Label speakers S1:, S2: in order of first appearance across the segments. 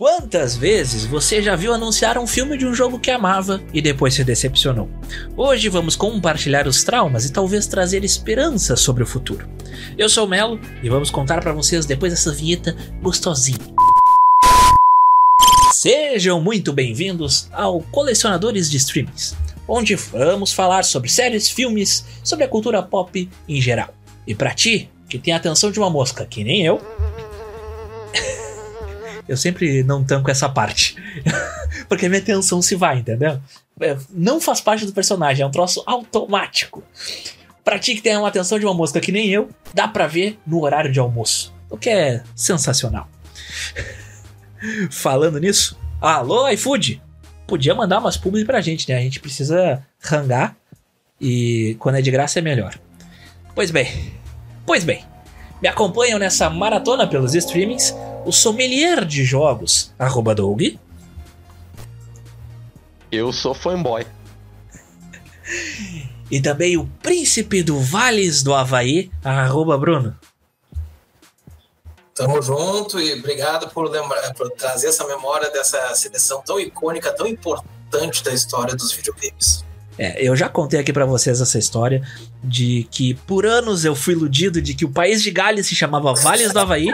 S1: Quantas vezes você já viu anunciar um filme de um jogo que amava e depois se decepcionou? Hoje vamos compartilhar os traumas e talvez trazer esperança sobre o futuro. Eu sou o Melo e vamos contar para vocês depois dessa vinheta gostosinha. Sejam muito bem-vindos ao Colecionadores de Streamings, onde vamos falar sobre séries, filmes, sobre a cultura pop em geral. E para ti, que tem a atenção de uma mosca, que nem eu, eu sempre não tanco essa parte. Porque minha atenção se vai, entendeu? É, não faz parte do personagem, é um troço automático. Pra ti que tem uma atenção de uma mosca que nem eu, dá pra ver no horário de almoço. O que é sensacional. Falando nisso, alô iFood! Podia mandar umas publi pra gente, né? A gente precisa rangar e quando é de graça é melhor. Pois bem, pois bem, me acompanham nessa maratona pelos streamings o sommelier de jogos, arroba Doug.
S2: Eu sou fanboy.
S1: E também o príncipe do Vales do Havaí, arroba Bruno.
S3: Tamo junto e obrigado por, lembrar, por trazer essa memória dessa seleção tão icônica, tão importante da história dos videogames.
S1: É, eu já contei aqui para vocês essa história de que por anos eu fui iludido de que o país de Gales se chamava Vales do Havaí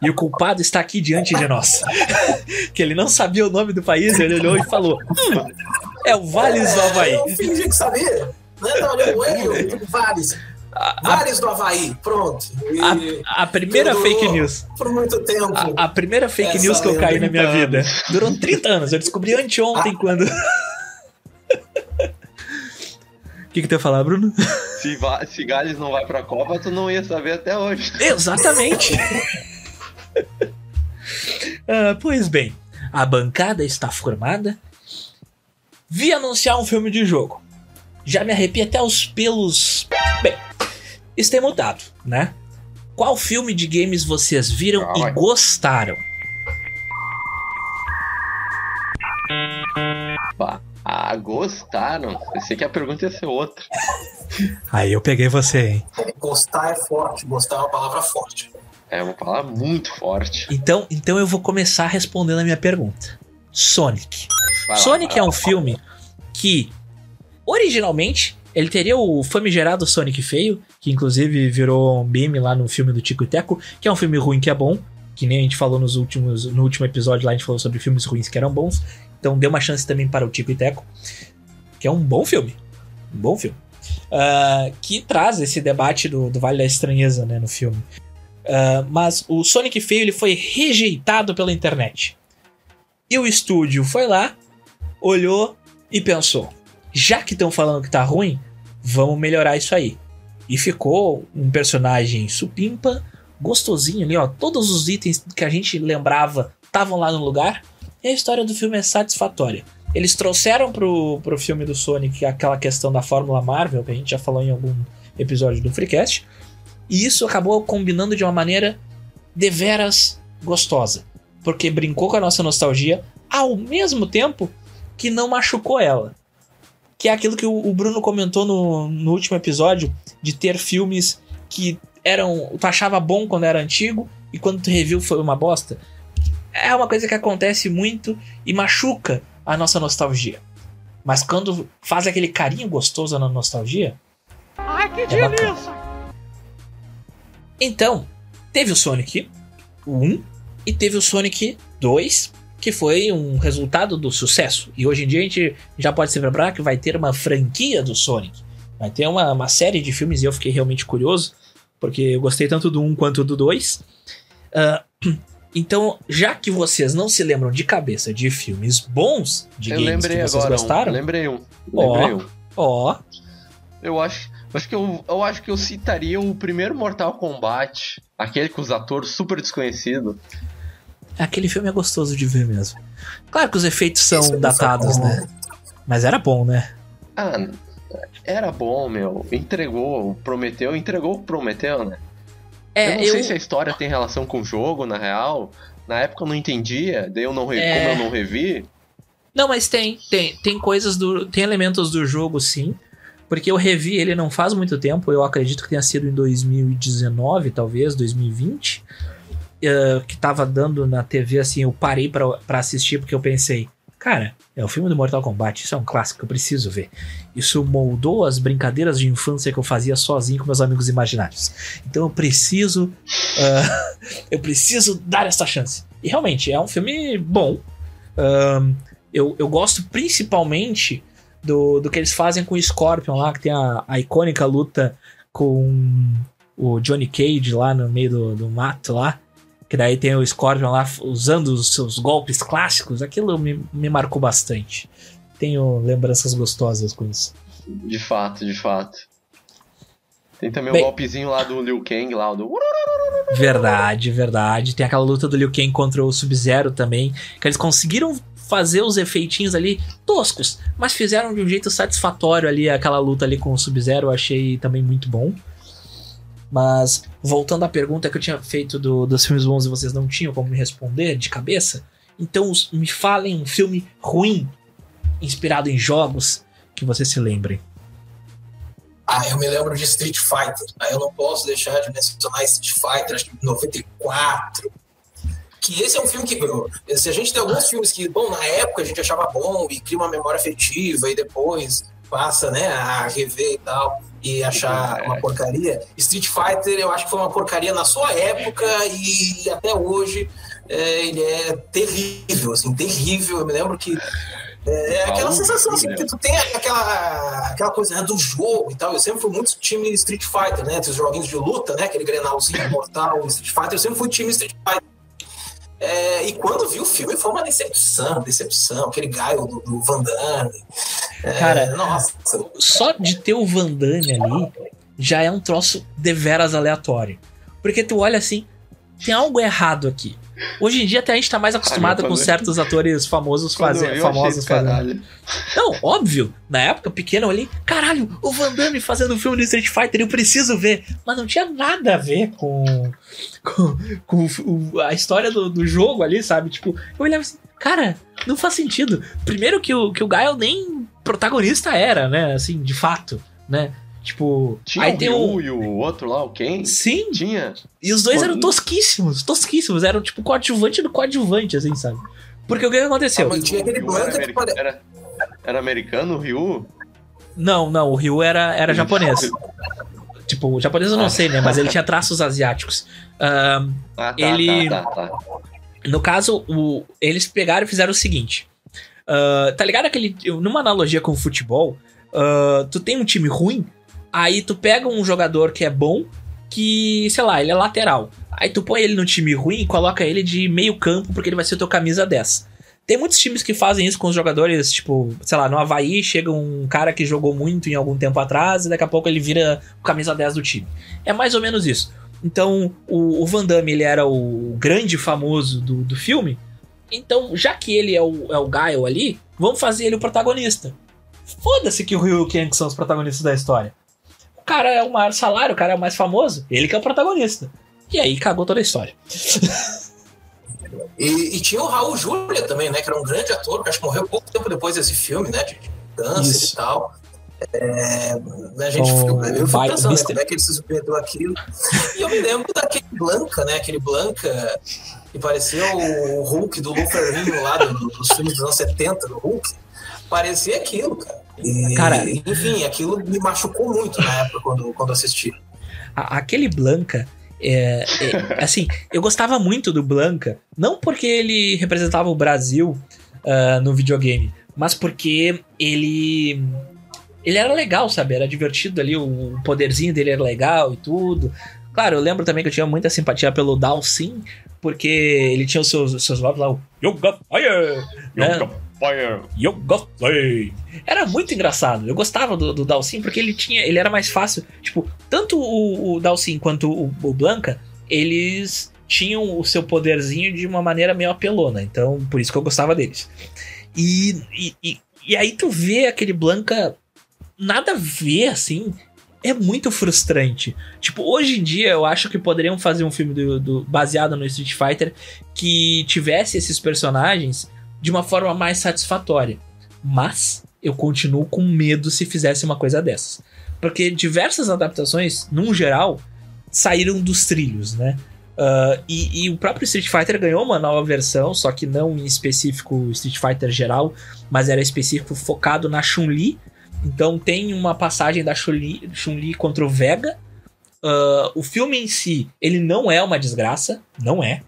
S1: e o culpado está aqui diante de nós. que ele não sabia o nome do país, ele olhou e falou: hum, é o Vales do Havaí.
S3: Eu fingi que sabia. Não é, olhando Vales. Vales do Havaí, pronto.
S1: A, a, primeira fake news.
S3: Por muito tempo.
S1: A, a primeira fake news que eu caí na minha vida. Durou 30 anos. Eu descobri anteontem ah. quando que, que tu ia falar, Bruno?
S2: Se, se Gales não vai pra Copa, tu não ia saber até hoje.
S1: Exatamente! uh, pois bem, a bancada está formada. Vi anunciar um filme de jogo. Já me arrepia até os pelos. Bem, isso tem mudado, né? Qual filme de games vocês viram e gostaram?
S2: Pá. Ah, gostaram? Pensei que a pergunta ia ser outra.
S1: Aí eu peguei você, hein?
S3: Gostar é forte, gostar é uma palavra forte.
S2: É uma palavra muito forte.
S1: Então, então eu vou começar respondendo a minha pergunta. Sonic. Vai Sonic lá, é um filme que originalmente ele teria o famigerado Sonic feio, que inclusive virou um meme lá no filme do Tico e Teco, que é um filme ruim que é bom, que nem a gente falou nos últimos no último episódio lá a gente falou sobre filmes ruins que eram bons. Então dê uma chance também para o Tico e Teco, que é um bom filme. Um bom filme. Uh, que traz esse debate do, do Vale da Estranheza né, no filme. Uh, mas o Sonic Feio ele foi rejeitado pela internet. E o estúdio foi lá, olhou e pensou: já que estão falando que tá ruim, vamos melhorar isso aí. E ficou um personagem supimpa, gostosinho ali, ó. Todos os itens que a gente lembrava estavam lá no lugar. E a história do filme é satisfatória. Eles trouxeram pro, pro filme do Sonic aquela questão da Fórmula Marvel, que a gente já falou em algum episódio do Freecast. E isso acabou combinando de uma maneira deveras gostosa. Porque brincou com a nossa nostalgia ao mesmo tempo que não machucou ela. Que é aquilo que o, Bruno comentou no, no último episódio, de ter filmes que eram. Tu achava bom quando era antigo e quando tu reviu foi uma bosta é uma coisa que acontece muito e machuca a nossa nostalgia. Mas quando faz aquele carinho gostoso na nostalgia. Ai, que é delícia! Então, teve o Sonic 1 e teve o Sonic 2, que foi um resultado do sucesso. E hoje em dia a gente já pode se lembrar que vai ter uma franquia do Sonic. Vai ter uma, uma série de filmes e eu fiquei realmente curioso, porque eu gostei tanto do 1 quanto do 2. Uh, então, já que vocês não se lembram de cabeça de filmes bons de eu games que vocês agora gostaram,
S2: um. lembrei um. Lembrei
S1: ó, um. Ó.
S2: Eu acho, acho que eu, eu acho que eu citaria o primeiro Mortal Kombat, aquele com os atores super desconhecidos.
S1: Aquele filme é gostoso de ver mesmo. Claro que os efeitos são datados, né? Mas era bom, né?
S2: Ah, era bom, meu. Entregou, prometeu, entregou, prometeu, né? É, eu não eu... sei se a história tem relação com o jogo, na real. Na época eu não entendia, daí eu não re... é... como eu não revi.
S1: Não, mas tem, tem, tem coisas do. Tem elementos do jogo, sim. Porque eu revi ele não faz muito tempo, eu acredito que tenha sido em 2019, talvez, 2020. uh, que tava dando na TV, assim, eu parei para assistir porque eu pensei, cara, é o filme do Mortal Kombat, isso é um clássico, eu preciso ver. Isso moldou as brincadeiras de infância que eu fazia sozinho com meus amigos imaginários. Então eu preciso. Uh, eu preciso dar essa chance. E realmente, é um filme bom. Uh, eu, eu gosto principalmente do, do que eles fazem com o Scorpion lá, que tem a, a icônica luta com o Johnny Cage lá no meio do, do mato lá. Que daí tem o Scorpion lá usando os seus golpes clássicos. Aquilo me, me marcou bastante. Tenho lembranças gostosas com isso.
S2: De fato, de fato. Tem também Bem, o golpezinho lá do Liu Kang, lá do.
S1: Verdade, verdade. Tem aquela luta do Liu Kang contra o Sub-Zero também. Que eles conseguiram fazer os efeitinhos ali toscos, mas fizeram de um jeito satisfatório ali aquela luta ali com o Sub-Zero, eu achei também muito bom. Mas voltando à pergunta que eu tinha feito do, dos filmes bons e vocês não tinham como me responder de cabeça, então me falem um filme ruim inspirado em jogos que vocês se lembrem.
S3: Ah, eu me lembro de Street Fighter. Ah, eu não posso deixar de mencionar Street Fighter, acho que 94, que esse é um filme que. Se a gente tem alguns filmes que, bom, na época a gente achava bom e cria uma memória afetiva e depois passa, né, a rever e tal e achar é. uma porcaria. Street Fighter eu acho que foi uma porcaria na sua época e até hoje é, ele é terrível, assim, terrível. Eu me lembro que é, é aquela sensação assim, que tu tem aquela, aquela coisa né, do jogo e tal. Eu sempre fui muito time Street Fighter, né? Os joguinhos de luta, né? Aquele grenalzinho mortal, Street Fighter. Eu sempre fui time Street Fighter. É, e quando vi o filme foi uma decepção, decepção, aquele gaio do, do Van Damme.
S1: É, Cara, nossa. Só de ter o Van Damme ali já é um troço deveras aleatório. Porque tu olha assim, tem algo errado aqui. Hoje em dia até a gente tá mais acostumado com certos atores famosos fazendo. Famosos fazendo. Não, óbvio. Na época, pequeno, eu olhei, caralho, o Van Damme fazendo um filme do Street Fighter, eu preciso ver. Mas não tinha nada a ver com. com, com o, a história do, do jogo ali, sabe? Tipo, eu olhava assim, cara, não faz sentido. Primeiro que o, que o Gael nem protagonista era, né? Assim, de fato, né? Tipo,
S2: tinha aí o tem o e o outro lá, o Ken?
S1: Sim.
S2: Tinha.
S1: E os dois eram tosquíssimos, tosquíssimos. Eram tipo coadjuvante do coadjuvante, assim, sabe? Porque o que aconteceu? Ah,
S2: tinha aquele era, era, era, americano o Ryu?
S1: Não, não, o Ryu era, era japonês. tipo, o japonês eu não sei, né? Mas ele tinha traços asiáticos. Uh, ah, tá, ele. Tá, tá, tá. No caso, o, eles pegaram e fizeram o seguinte. Uh, tá ligado aquele. Numa analogia com o futebol, uh, tu tem um time ruim, Aí tu pega um jogador que é bom, que, sei lá, ele é lateral. Aí tu põe ele no time ruim e coloca ele de meio campo, porque ele vai ser o teu camisa 10. Tem muitos times que fazem isso com os jogadores, tipo, sei lá, no Havaí chega um cara que jogou muito em algum tempo atrás e daqui a pouco ele vira o camisa 10 do time. É mais ou menos isso. Então, o, o Van Damme, ele era o grande famoso do, do filme. Então, já que ele é o, é o Gaio ali, vamos fazer ele o protagonista. Foda-se que o Ryu e o Ken são os protagonistas da história cara é o maior salário, o cara é o mais famoso, ele que é o protagonista. E aí cagou toda a história.
S3: E, e, tinha o Raul Júlia também, né? Que era um grande ator, que acho que morreu pouco tempo depois desse filme, né? De, câncer Isso. e tal. É, a gente oh, eu fui pensando né, como é que ele se submeteu aquilo. E eu me lembro daquele Blanca, né? Aquele Blanca que parecia o Hulk do Lou Ferrigno lá do, dos filmes dos anos 70 do Hulk. Parecia aquilo, cara. E, cara, enfim, aquilo me machucou muito na época quando, quando assisti.
S1: aquele Blanca. É, é, assim, eu gostava muito do Blanca, não porque ele representava o Brasil uh, no videogame, mas porque ele ele era legal, sabe? Era divertido ali, o poderzinho dele era legal e tudo. Claro, eu lembro também que eu tinha muita simpatia pelo Dalsin, porque ele tinha os seus, seus votos lá, o Yoga Fire! Né? Yoga Fire! Yoga Flame! Era muito engraçado. Eu gostava do, do Dalsin porque ele tinha. Ele era mais fácil. Tipo, tanto o, o Dalsin quanto o, o Blanca, eles tinham o seu poderzinho de uma maneira meio apelona. Então, por isso que eu gostava deles. E, e, e, e aí tu vê aquele Blanca nada a ver, assim. É muito frustrante. Tipo, hoje em dia eu acho que poderiam fazer um filme do, do, baseado no Street Fighter que tivesse esses personagens de uma forma mais satisfatória. Mas eu continuo com medo se fizesse uma coisa dessas. Porque diversas adaptações, num geral, saíram dos trilhos, né? Uh, e, e, o próprio Street Fighter ganhou uma nova versão, só que não em específico Street Fighter geral, mas era específico focado na Chun-Li. Então tem uma passagem da Chun-Li Chun contra o Vega. Uh, o filme em si, ele não é uma desgraça, não é.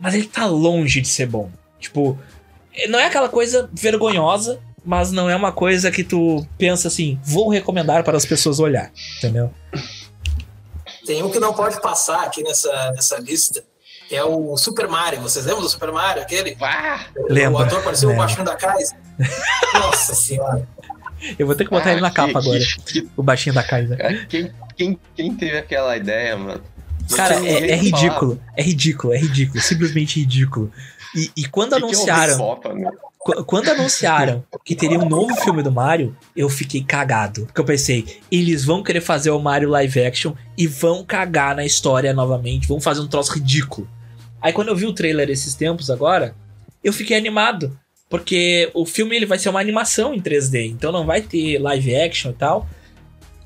S1: Mas ele tá longe de ser bom. Tipo, não é aquela coisa vergonhosa, mas não é uma coisa que tu pensa assim, vou recomendar para as pessoas olhar, entendeu?
S3: Tem um que não pode passar aqui nessa, nessa lista, que é o Super Mario. Vocês lembram do Super Mario? Aquele?
S1: Ah,
S3: o ator parecia o baixinho da Kaiser. Nossa senhora.
S1: Eu vou ter que botar ah, ele na que, capa agora. Que, o baixinho da Kaiser.
S2: Quem, quem, quem teve aquela ideia, mano?
S1: Cara, é, é ridículo. É ridículo, é ridículo. Simplesmente ridículo. E, e quando que anunciaram. É quando anunciaram que teria um novo filme do Mario, eu fiquei cagado. Porque eu pensei, eles vão querer fazer o Mario live action e vão cagar na história novamente, vão fazer um troço ridículo. Aí quando eu vi o trailer esses tempos agora, eu fiquei animado. Porque o filme ele vai ser uma animação em 3D, então não vai ter live action e tal.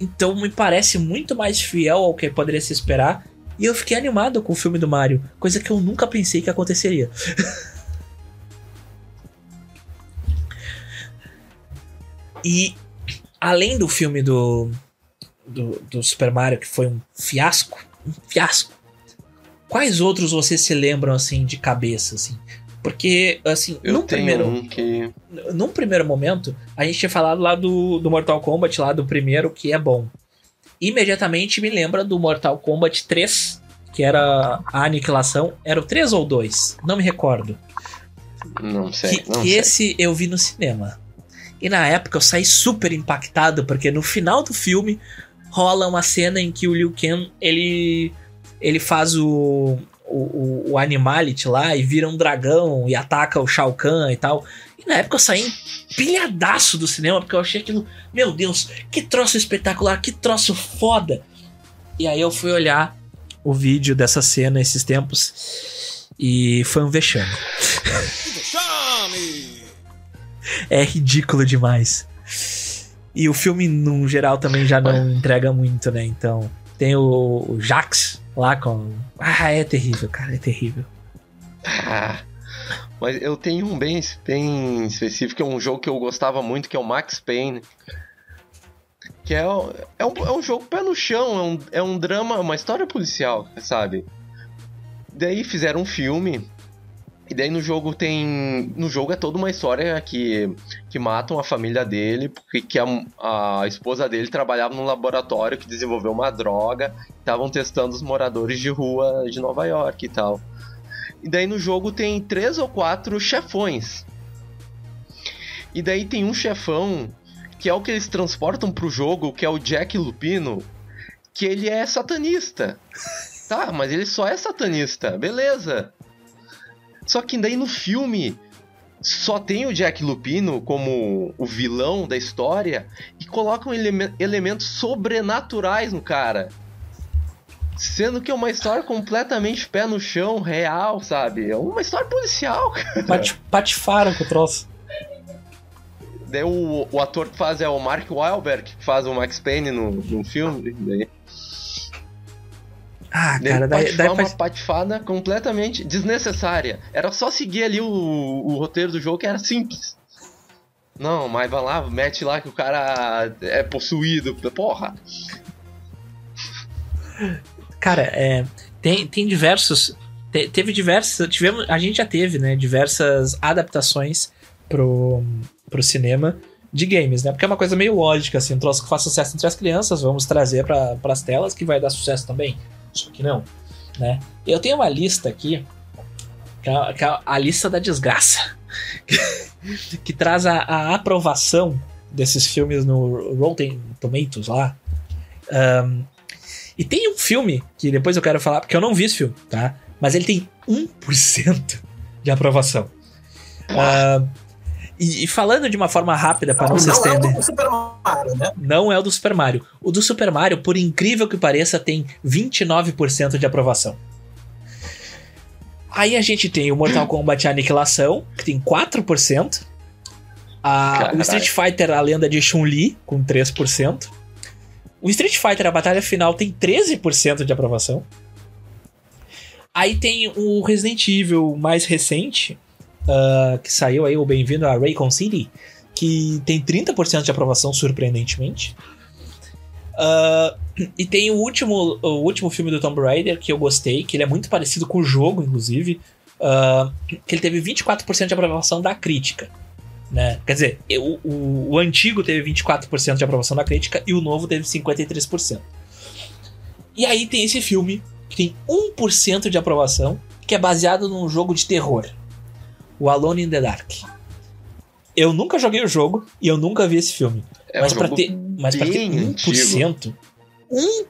S1: Então me parece muito mais fiel ao que poderia se esperar. E eu fiquei animado com o filme do Mario, coisa que eu nunca pensei que aconteceria. E além do filme do, do, do, Super Mario, que foi um fiasco, um fiasco, quais outros vocês se lembram assim de cabeça, assim? Porque, assim,
S2: Eu num primeiro. Um que...
S1: Num primeiro momento, a gente tinha falado lá do, do Mortal Kombat, lá do primeiro, que é bom. Imediatamente me lembra do Mortal Kombat 3, que era a aniquilação. Era o 3 ou 2? Não me recordo.
S2: Não sei.
S1: Que,
S2: não
S1: que
S2: sei.
S1: esse eu vi no cinema. E na época eu saí super impactado, porque no final do filme rola uma cena em que o Liu Kang, ele, ele faz o, o, o Animality lá e vira um dragão e ataca o Shao Kahn e tal. E na época eu saí pilhadaço do cinema, porque eu achei aquilo, meu Deus, que troço espetacular, que troço foda. E aí eu fui olhar o vídeo dessa cena esses tempos e foi um vexame. Vexame! é ridículo demais. E o filme, no geral, também já não entrega muito, né? Então, tem o, o Jax lá com. Ah, é terrível, cara, é terrível.
S2: Ah, mas eu tenho um bem, bem específico, é um jogo que eu gostava muito, que é o Max Payne. Que é, é, um, é um jogo pé no chão, é um, é um drama, uma história policial, sabe? Daí fizeram um filme e daí no jogo tem. No jogo é toda uma história que, que matam a família dele, porque que a, a esposa dele trabalhava num laboratório que desenvolveu uma droga, estavam testando os moradores de rua de Nova York e tal. E daí no jogo tem três ou quatro chefões. E daí tem um chefão que é o que eles transportam pro jogo, que é o Jack Lupino, que ele é satanista. Tá, mas ele só é satanista, beleza. Só que daí no filme só tem o Jack Lupino como o vilão da história e colocam ele elementos sobrenaturais no cara. Sendo que é uma história completamente pé no chão, real, sabe? É uma história policial, cara.
S1: Pat, patifaram com o troço.
S2: Daí o, o ator que faz é o Mark Wahlberg, que faz o Max Payne no, no filme. Daí
S1: ah, cara, daí, daí
S2: uma patifada completamente desnecessária. Era só seguir ali o, o roteiro do jogo que era simples. Não, mas vai lá, mete lá que o cara é possuído. Porra.
S1: Cara, é, tem, tem diversos. Te, teve diversas. Tivemos, a gente já teve, né? Diversas adaptações pro, pro cinema de games, né? Porque é uma coisa meio lógica, assim, um troço que faz sucesso entre as crianças, vamos trazer para as telas que vai dar sucesso também. Só que não, né? Eu tenho uma lista aqui, que é, que é a lista da desgraça, que traz a, a, aprovação desses filmes no Rotten Tomatoes lá. Um, e tem um filme que depois eu quero falar, porque eu não vi esse filme, tá? Mas ele tem 1% de aprovação. Uh, e, e, falando de uma forma rápida para não, não se estender. Não é o do Super Mario, né? Não é o do Super Mario. O do Super Mario, por incrível que pareça, tem 29% de aprovação. Aí a gente tem o Mortal Kombat Aniquilação, que tem 4%. A, o Street Fighter A Lenda de Chun-Li, com 3%. O Street Fighter A Batalha Final tem 13% de aprovação. Aí tem o Resident Evil mais recente, uh, que saiu aí, o Bem-vindo a Raycon City, que tem 30% de aprovação, surpreendentemente. Uh, e tem o último, o último filme do Tomb Raider que eu gostei, que ele é muito parecido com o jogo, inclusive. Uh, que ele teve 24% de aprovação da crítica. Né? Quer dizer, o, o, o antigo teve 24% de aprovação da crítica e o novo teve 53%. E aí tem esse filme que tem 1% de aprovação, que é baseado num jogo de terror. O Alone in the Dark. Eu nunca joguei o jogo e eu nunca vi esse filme. É mas um para ter, mas pra ter 1%, antigo.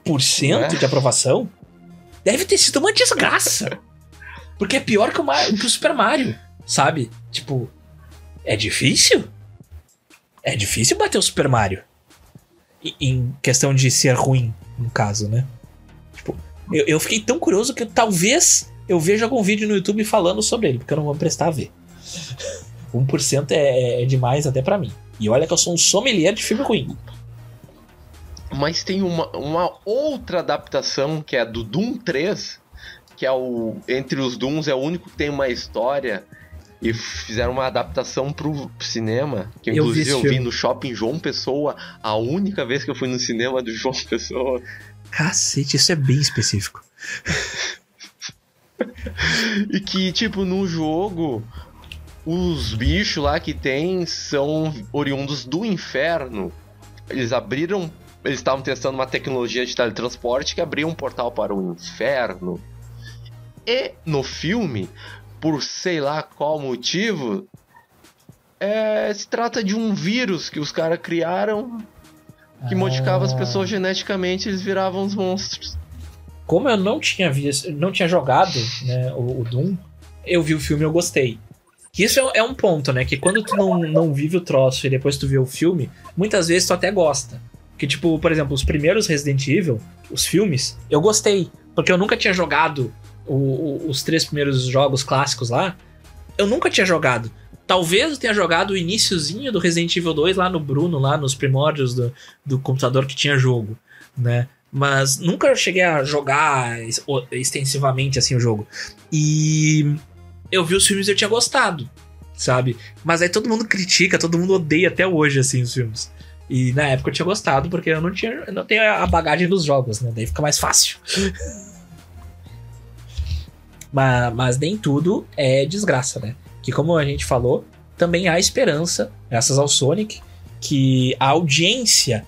S1: 1% é? de aprovação, deve ter sido uma desgraça. Porque é pior que o, que o Super Mario, sabe? Tipo, é difícil? É difícil bater o Super Mario. em questão de ser ruim, no caso, né? Tipo, eu, eu fiquei tão curioso que talvez eu veja algum vídeo no YouTube falando sobre ele, porque eu não vou me prestar a ver. 1% é, é demais até para mim. E olha que eu sou um sommelier de filme ruim.
S2: Mas tem uma, uma outra adaptação que é do Doom 3, que é o. Entre os Dooms é o único que tem uma história. E fizeram uma adaptação pro cinema. Que inclusive eu vi, eu vi no shopping João Pessoa. A única vez que eu fui no cinema do João Pessoa.
S1: Cacete, isso é bem específico.
S2: e que, tipo, no jogo, os bichos lá que tem são oriundos do inferno. Eles abriram. Eles estavam testando uma tecnologia de teletransporte que abria um portal para o inferno. E no filme, por sei lá qual motivo, é, se trata de um vírus que os caras criaram que ah. modificava as pessoas geneticamente e eles viravam os monstros.
S1: Como eu não tinha visto, não tinha jogado né, o, o Doom, eu vi o filme e eu gostei. Que isso é, é, um ponto, né? Que quando tu não, não vive o troço e depois tu vê o filme, muitas vezes tu até gosta. Que, tipo, por exemplo, os primeiros Resident Evil, os filmes, eu gostei. Porque eu nunca tinha jogado o, o, os três primeiros jogos clássicos lá. Eu nunca tinha jogado. Talvez eu tenha jogado o iníciozinho do Resident Evil 2 lá no Bruno, lá nos primórdios do, do computador que tinha jogo, né? Mas nunca cheguei a jogar extensivamente assim o jogo. E eu vi os filmes e eu tinha gostado, sabe? Mas aí todo mundo critica, todo mundo odeia até hoje, assim, os filmes. E na época eu tinha gostado, porque eu não tinha. Eu não tenho a bagagem dos jogos, né? Daí fica mais fácil. mas, mas nem tudo é desgraça, né? Que como a gente falou, também há esperança, graças ao Sonic, que a audiência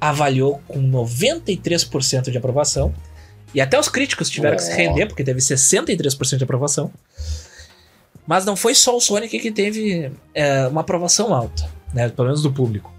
S1: avaliou com 93% de aprovação e até os críticos tiveram que se render, porque teve 63% de aprovação. Mas não foi só o Sonic que teve é, uma aprovação alta, né? Pelo menos do público.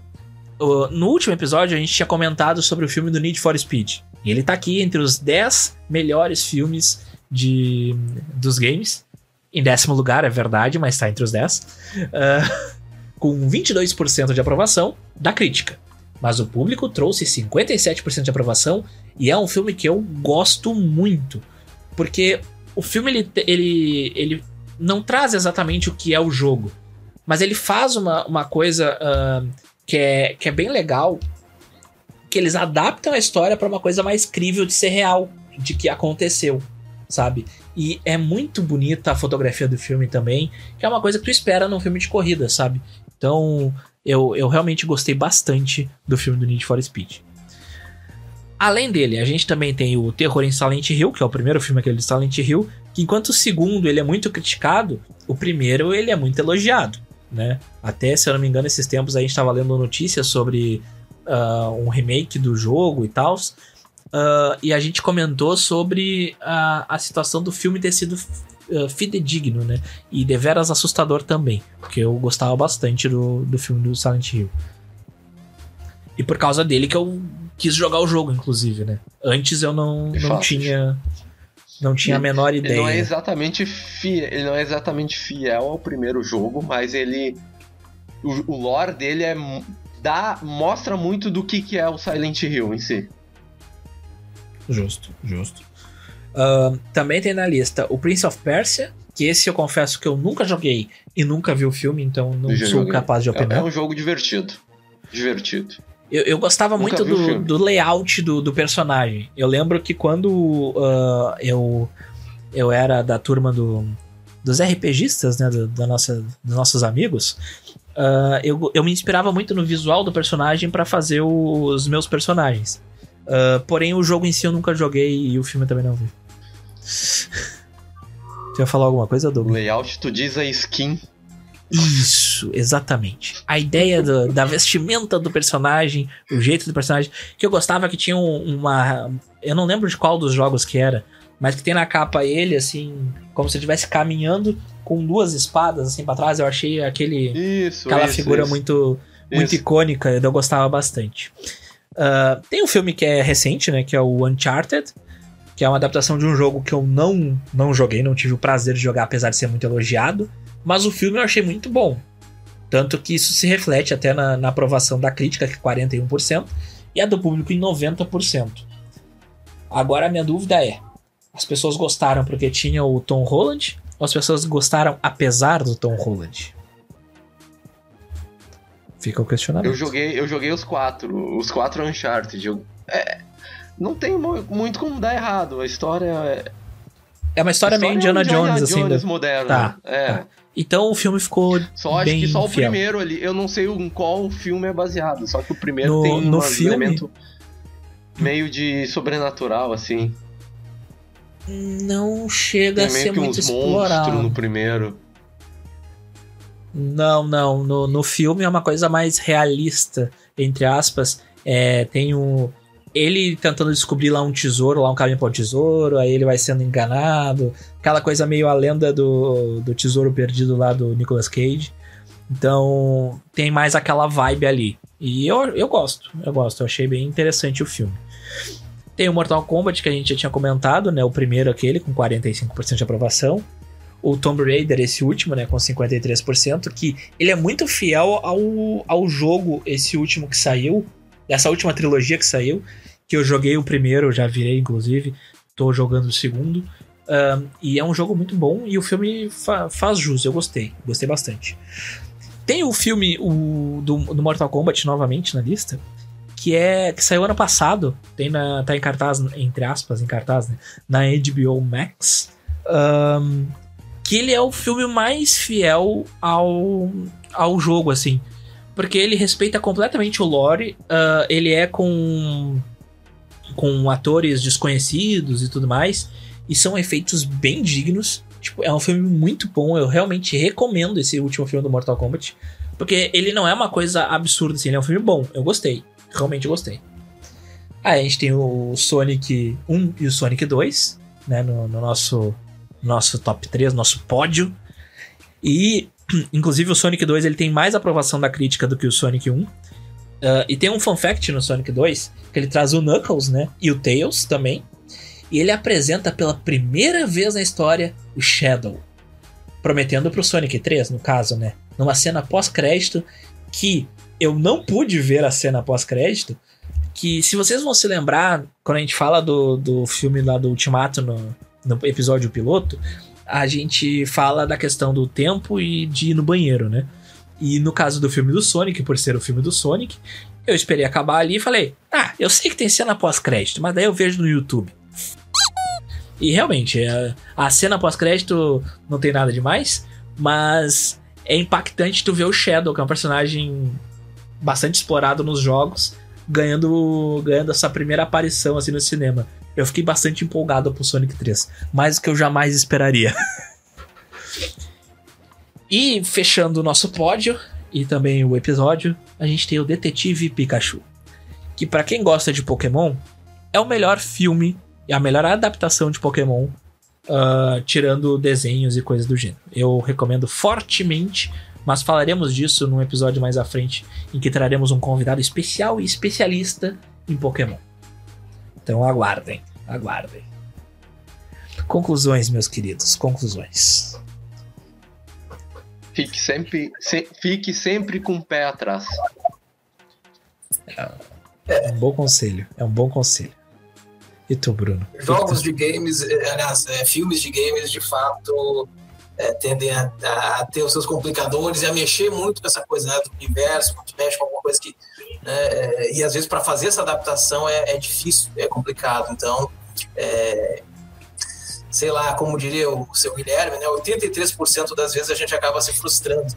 S1: no último episódio, a gente tinha comentado sobre o filme do Need for Speed. E ele tá aqui entre os 10 melhores filmes de, dos games. Em décimo lugar, é verdade, mas tá entre os 10. Uh, com 22% de aprovação da crítica mas o público trouxe 57% de aprovação e é um filme que eu gosto muito, porque o filme ele, ele, ele não traz exatamente o que é o jogo, mas ele faz uma, uma coisa uh, que, é, que é bem legal, que eles adaptam a história para uma coisa mais crível de ser real, de que aconteceu, sabe? E é muito bonita a fotografia do filme também, que é uma coisa que tu espera num filme de corrida, sabe? Então, eu, eu realmente gostei bastante do filme do Need for Speed. Além dele, a gente também tem o Terror em Silent Hill, que é o primeiro filme aquele de Silent Hill, que enquanto o segundo ele é muito criticado, o primeiro ele é muito elogiado, né? Até, se eu não me engano, esses tempos a gente estava lendo notícias sobre uh, um remake do jogo e tal, uh, e a gente comentou sobre a, a situação do filme ter sido uh, fidedigno, né? E deveras assustador também, porque eu gostava bastante do, do filme do Silent Hill. E por causa dele que eu quis jogar o jogo, inclusive, né? Antes eu não, não tinha não tinha a menor ideia.
S2: Ele não é exatamente fiel, ele não é exatamente fiel ao primeiro jogo, mas ele o, o lore dele é dá mostra muito do que, que é o Silent Hill em si.
S1: Justo, justo. Uh, também tem na lista o Prince of Persia, que esse eu confesso que eu nunca joguei e nunca vi o filme, então não eu sou capaz de opinar.
S2: É, é, um jogo divertido. Divertido.
S1: Eu, eu gostava nunca muito do, do, layout do, do, personagem. Eu lembro que quando uh, eu eu era da turma do, dos RPGistas, né, do, da nossa, dos nossos amigos, uh, eu, eu me inspirava muito no visual do personagem para fazer os meus personagens. Uh, porém, o jogo em si eu nunca joguei e o filme também não vi. Tu ia falar alguma coisa, Douglas?
S2: Layout, tu diz a skin.
S1: Isso, exatamente. A ideia do, da vestimenta do personagem, o jeito do personagem, que eu gostava que tinha uma. Eu não lembro de qual dos jogos que era, mas que tem na capa ele, assim, como se ele estivesse caminhando com duas espadas, assim, para trás. Eu achei aquele,
S2: isso,
S1: aquela
S2: isso,
S1: figura
S2: isso.
S1: muito, muito icônica, eu gostava bastante. Ah, tem um filme que é recente, né, que é o Uncharted, que é uma adaptação de um jogo que eu não, não joguei, não tive o prazer de jogar, apesar de ser muito elogiado. Mas o filme eu achei muito bom. Tanto que isso se reflete até na, na aprovação da crítica, que é 41%, e a do público em 90%. Agora a minha dúvida é: as pessoas gostaram porque tinha o Tom Holland? Ou as pessoas gostaram apesar do Tom Holland? Fica o questionamento.
S2: Eu joguei, eu joguei os quatro, os quatro Uncharted. Eu, é, não tem mu- muito como dar errado. A história é.
S1: É uma história,
S2: a
S1: meio
S2: história
S1: Indiana
S2: é um
S1: Jones, assim.
S2: Jones
S1: da-
S2: moderno.
S1: Tá,
S2: é.
S1: tá. Então o filme ficou.
S2: Só acho
S1: bem
S2: que só o
S1: fiel.
S2: primeiro ali. Eu não sei em qual filme é baseado. Só que o primeiro
S1: No-
S2: tem
S1: no
S2: um
S1: filme-
S2: elemento meio de sobrenatural, assim.
S1: Não chega
S2: Tem
S1: a ser muito
S2: uns
S1: explorado.
S2: monstros no primeiro.
S1: Não, não. No, no filme é uma coisa mais realista, entre aspas. É, tem um. Ele tentando descobrir lá um tesouro, lá um caminho para o tesouro, aí ele vai sendo enganado. Aquela coisa meio a lenda do, do tesouro perdido lá do Nicolas Cage. Então tem mais aquela vibe ali. E eu, eu gosto, eu gosto, eu achei bem interessante o filme. Tem o Mortal Kombat que a gente já tinha comentado, né? O primeiro aquele com 45% de aprovação. O Tomb Raider, esse último, né, com 53%, que ele é muito fiel ao, ao jogo, esse último que saiu, essa última trilogia que saiu, que eu joguei o primeiro, já virei, inclusive, tô jogando o segundo, ahn, e é um jogo muito bom, e o filme fa- faz jus, eu gostei, gostei bastante. Tem o filme o, do, do Mortal Kombat, novamente, na lista, que é que saiu ano passado, tem na, tá em cartaz, entre aspas, em cartaz, né, na HBO Max, ahn, que ele é o filme mais fiel ao, ao jogo, assim. Porque ele respeita completamente o lore, ah, ele é com, com atores desconhecidos e tudo mais, e são efeitos bem dignos. Tipo, é um filme muito bom, eu realmente recomendo esse último filme do Mortal Kombat, porque ele não é uma coisa absurda, assim, ele é um filme bom, eu gostei, realmente gostei. Aí a gente tem o Sonic 1 e o Sonic 2, né, no, no nosso nosso top 3, nosso pódio. E, inclusive, o Sonic 2 ele tem mais aprovação da crítica do que o Sonic 1. Ah, e tem um fun fact no Sonic 2, que ele traz o Knuckles, né? E o Tails também. E ele apresenta pela primeira vez na história o Shadow. Prometendo pro Sonic 3, no caso, né? Numa cena pós-crédito, que eu não pude ver a cena pós-crédito. Que se vocês vão se lembrar, quando a gente fala do, do filme lá do Ultimato no, no episódio piloto, a gente fala da questão do tempo e de ir no banheiro, né? E no caso do filme do Sonic, por ser o filme do Sonic, eu esperei acabar ali e falei: Ah, eu sei que tem cena pós-crédito, mas daí eu vejo no YouTube. E realmente, é, a cena pós-crédito não tem nada demais, mas é impactante tu ver o Shadow, que é um personagem bastante explorado nos jogos, ganhando, ganhando essa primeira aparição assim no cinema. Eu fiquei bastante empolgado pro Sonic 3, mais do que eu jamais esperaria. e fechando o nosso pódio e também o episódio, a gente tem o Detetive Pikachu, que para quem gosta de Pokémon é o melhor filme e a melhor adaptação de Pokémon, ah, tirando desenhos e coisas do gênero. Eu recomendo fortemente, mas falaremos disso num episódio mais à frente, em que traremos um convidado especial e especialista em Pokémon. Então aguardem, aguardem. Conclusões, meus queridos, conclusões.
S2: Fique sempre, se- fique sempre com o pé atrás.
S1: É um bom conselho, é um bom conselho. E tu, Bruno?
S3: Jogos de games, eh, aliás, eh, filmes de games, de fato, eh, tendem a, a ter os seus complicadores e a mexer muito com essa coisa né, do universo, quando mexe com alguma coisa que. né, e às vezes para fazer essa adaptação é, é difícil, é complicado. Então, eh, sei lá, como diria o seu Guilherme, né, 83% das vezes a gente acaba se frustrando,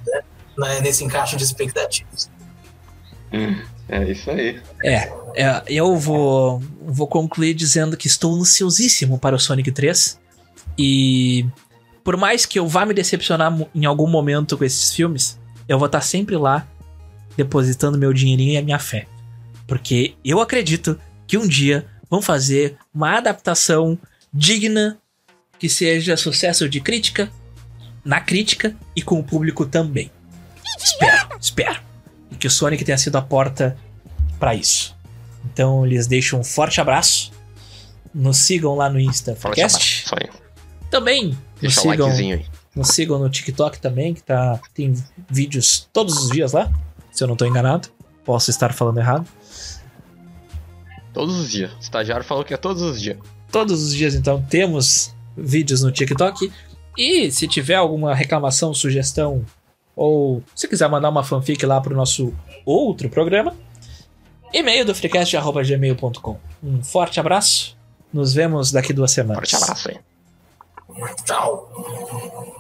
S3: né, nesse encaixe de expectativas.
S2: Hum, é isso aí.
S1: É, é, eu vou, vou concluir dizendo que estou ansiosíssimo para o Sonic 3 e por mais que eu vá me decepcionar em algum momento com esses filmes, eu vou estar sempre lá depositando meu dinheirinho e a minha fé. Porque eu acredito que um dia vão fazer uma adaptação digna que seja sucesso de crítica, na crítica e com o público também. Espero, espero. E que o Sonic tenha sido a porta para isso. Então lhes deixo um forte abraço. Nos sigam lá no Insta Podcast. Também Deixa nos sigam, aí. nos sigam no TikTok também, que tá, tem vídeos todos os dias lá, se eu não tô enganado. Posso estar falando errado.
S2: Todos os dias. O estagiário falou que é todos os dias.
S1: Todos os dias, então, temos vídeos no TikTok. E se tiver alguma reclamação, sugestão, ou se quiser mandar uma fanfic lá pro nosso outro programa, e-mail do freecast.gmail.com. Um forte abraço. Nos vemos daqui duas semanas.
S2: Forte abraço aí.
S3: Tchau.